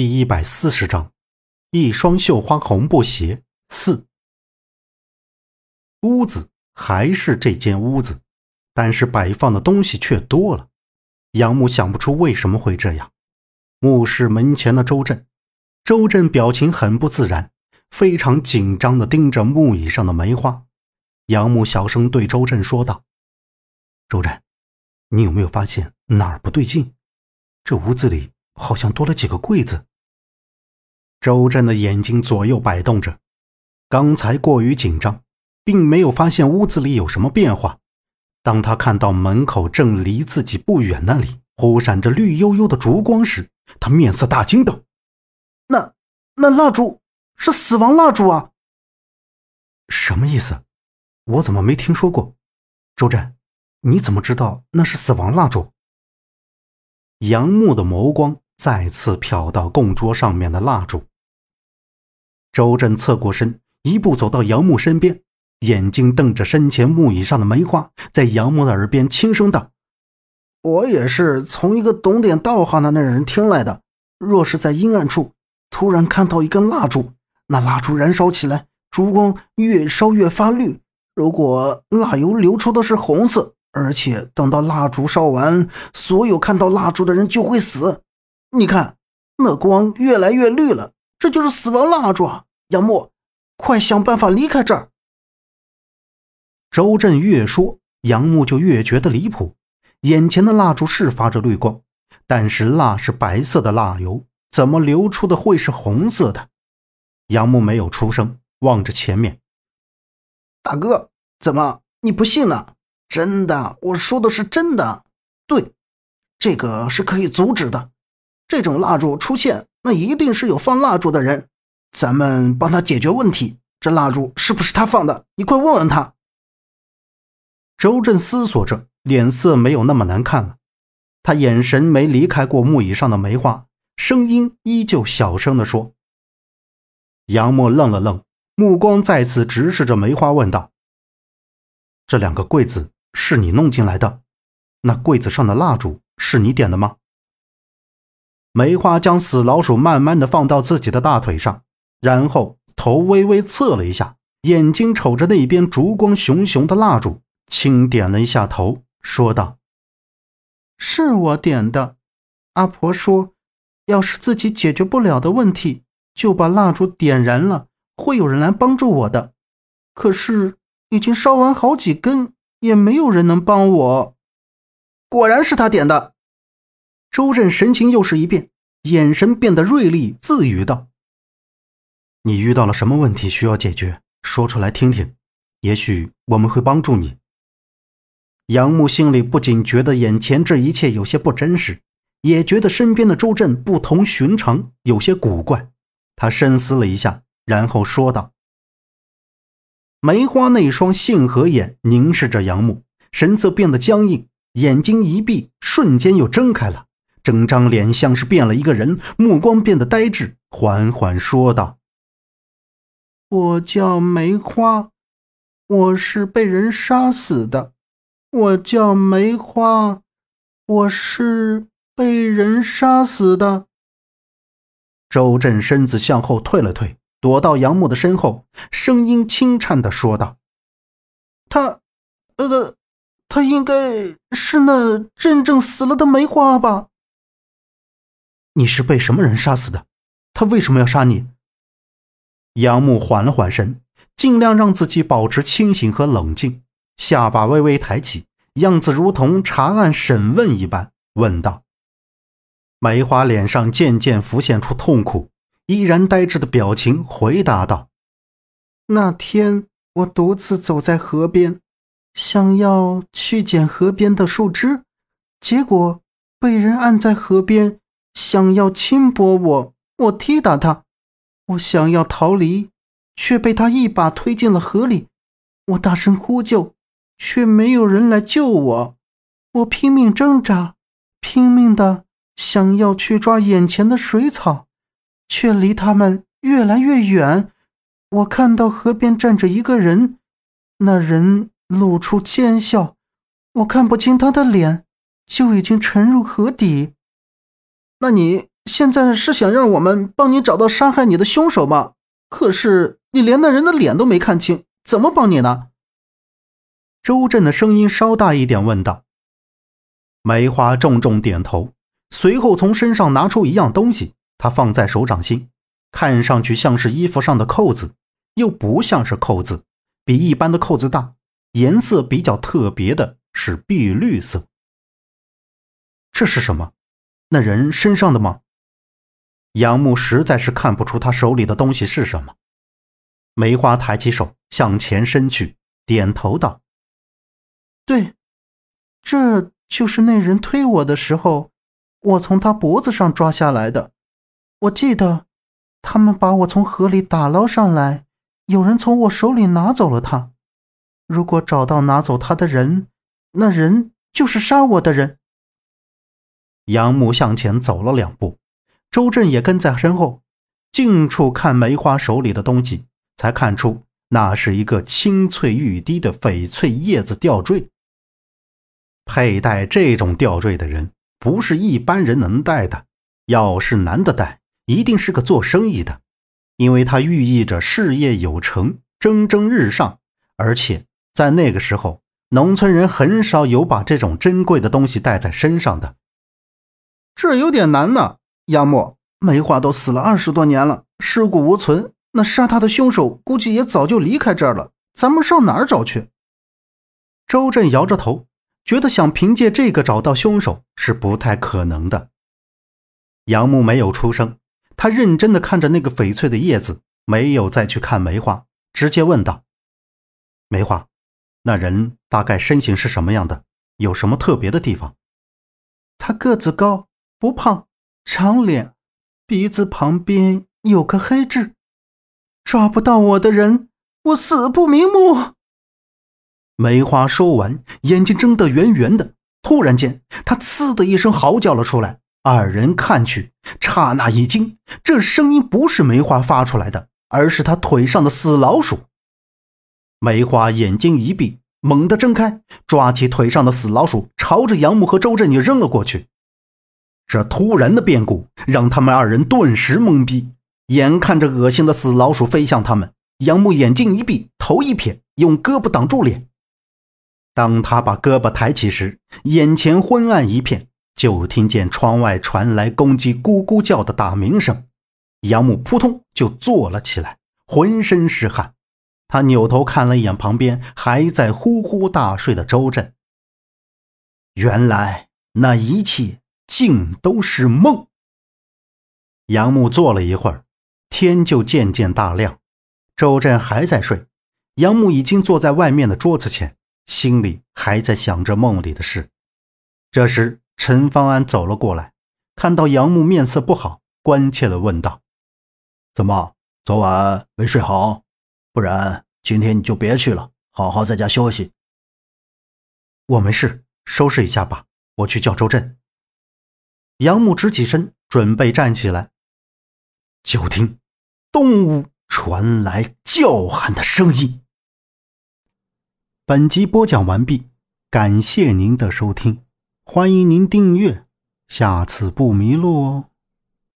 第一百四十章，一双绣花红布鞋四。屋子还是这间屋子，但是摆放的东西却多了。杨木想不出为什么会这样。墓室门前的周震，周震表情很不自然，非常紧张的盯着木椅上的梅花。杨木小声对周震说道：“周震，你有没有发现哪儿不对劲？这屋子里好像多了几个柜子。”周震的眼睛左右摆动着，刚才过于紧张，并没有发现屋子里有什么变化。当他看到门口正离自己不远那里忽闪着绿油油的烛光时，他面色大惊道：“那那蜡烛是死亡蜡烛啊！什么意思？”我怎么没听说过？周震，你怎么知道那是死亡蜡烛？杨木的眸光再次瞟到供桌上面的蜡烛。周震侧过身，一步走到杨木身边，眼睛瞪着身前木椅上的梅花，在杨木的耳边轻声道：“我也是从一个懂点道行的那人听来的。若是在阴暗处突然看到一根蜡烛，那蜡烛燃烧起来，烛光越烧越发绿。”如果蜡油流出的是红色，而且等到蜡烛烧完，所有看到蜡烛的人就会死。你看，那光越来越绿了，这就是死亡蜡烛啊！杨木，快想办法离开这儿。周震越说，杨木就越觉得离谱。眼前的蜡烛是发着绿光，但是蜡是白色的蜡油，怎么流出的会是红色的？杨木没有出声，望着前面。大哥，怎么你不信呢？真的，我说的是真的。对，这个是可以阻止的。这种蜡烛出现，那一定是有放蜡烛的人。咱们帮他解决问题。这蜡烛是不是他放的？你快问问他。周震思索着，脸色没有那么难看了。他眼神没离开过木椅上的梅花，声音依旧小声的说。杨默愣了愣。目光再次直视着梅花，问道：“这两个柜子是你弄进来的？那柜子上的蜡烛是你点的吗？”梅花将死老鼠慢慢的放到自己的大腿上，然后头微微侧了一下，眼睛瞅着那边烛光熊熊的蜡烛，轻点了一下头，说道：“是我点的。阿婆说，要是自己解决不了的问题，就把蜡烛点燃了。”会有人来帮助我的，可是已经烧完好几根，也没有人能帮我。果然是他点的。周震神情又是一变，眼神变得锐利，自语道：“你遇到了什么问题需要解决？说出来听听，也许我们会帮助你。”杨木心里不仅觉得眼前这一切有些不真实，也觉得身边的周震不同寻常，有些古怪。他深思了一下。然后说道：“梅花那双杏核眼凝视着杨木，神色变得僵硬，眼睛一闭，瞬间又睁开了，整张脸像是变了一个人，目光变得呆滞，缓缓说道：‘我叫梅花，我是被人杀死的。我叫梅花，我是被人杀死的。’”周震身子向后退了退。躲到杨木的身后，声音轻颤的说道：“他，呃，他应该是那真正死了的梅花吧？你是被什么人杀死的？他为什么要杀你？”杨木缓了缓神，尽量让自己保持清醒和冷静，下巴微微抬起，样子如同查案审问一般，问道：“梅花脸上渐渐浮现出痛苦。”依然呆滞的表情，回答道：“那天我独自走在河边，想要去捡河边的树枝，结果被人按在河边，想要轻薄我。我踢打他，我想要逃离，却被他一把推进了河里。我大声呼救，却没有人来救我。我拼命挣扎，拼命的想要去抓眼前的水草。”却离他们越来越远。我看到河边站着一个人，那人露出奸笑，我看不清他的脸，就已经沉入河底。那你现在是想让我们帮你找到杀害你的凶手吗？可是你连那人的脸都没看清，怎么帮你呢？周震的声音稍大一点，问道。梅花重重点头，随后从身上拿出一样东西，他放在手掌心，看上去像是衣服上的扣子，又不像是扣子，比一般的扣子大，颜色比较特别的是碧绿色。这是什么？那人身上的吗？杨木实在是看不出他手里的东西是什么。梅花抬起手向前伸去，点头道：“对，这就是那人推我的时候，我从他脖子上抓下来的。我记得，他们把我从河里打捞上来，有人从我手里拿走了他。如果找到拿走他的人，那人就是杀我的人。”杨木向前走了两步。周震也跟在身后，近处看梅花手里的东西，才看出那是一个青翠欲滴的翡翠叶子吊坠。佩戴这种吊坠的人，不是一般人能戴的。要是男的戴，一定是个做生意的，因为它寓意着事业有成、蒸蒸日上。而且在那个时候，农村人很少有把这种珍贵的东西戴在身上的。这有点难呢。杨木，梅花都死了二十多年了，尸骨无存，那杀他的凶手估计也早就离开这儿了。咱们上哪儿找去？周震摇着头，觉得想凭借这个找到凶手是不太可能的。杨木没有出声，他认真的看着那个翡翠的叶子，没有再去看梅花，直接问道：“梅花，那人大概身形是什么样的？有什么特别的地方？”他个子高，不胖。长脸，鼻子旁边有个黑痣，抓不到我的人，我死不瞑目。梅花说完，眼睛睁得圆圆的。突然间，他“呲”的一声嚎叫了出来。二人看去，刹那一惊，这声音不是梅花发出来的，而是他腿上的死老鼠。梅花眼睛一闭，猛地睁开，抓起腿上的死老鼠，朝着杨木和周震就扔了过去。这突然的变故让他们二人顿时懵逼，眼看着恶心的死老鼠飞向他们，杨木眼睛一闭，头一撇，用胳膊挡住脸。当他把胳膊抬起时，眼前昏暗一片，就听见窗外传来公鸡咕咕叫的打鸣声。杨木扑通就坐了起来，浑身是汗。他扭头看了一眼旁边还在呼呼大睡的周震，原来那一切。竟都是梦。杨木坐了一会儿，天就渐渐大亮。周震还在睡，杨木已经坐在外面的桌子前，心里还在想着梦里的事。这时，陈方安走了过来，看到杨木面色不好，关切地问道：“怎么，昨晚没睡好？不然今天你就别去了，好好在家休息。”“我没事，收拾一下吧，我去叫周震。”杨木直起身，准备站起来，就听东屋传来叫喊的声音。本集播讲完毕，感谢您的收听，欢迎您订阅，下次不迷路哦。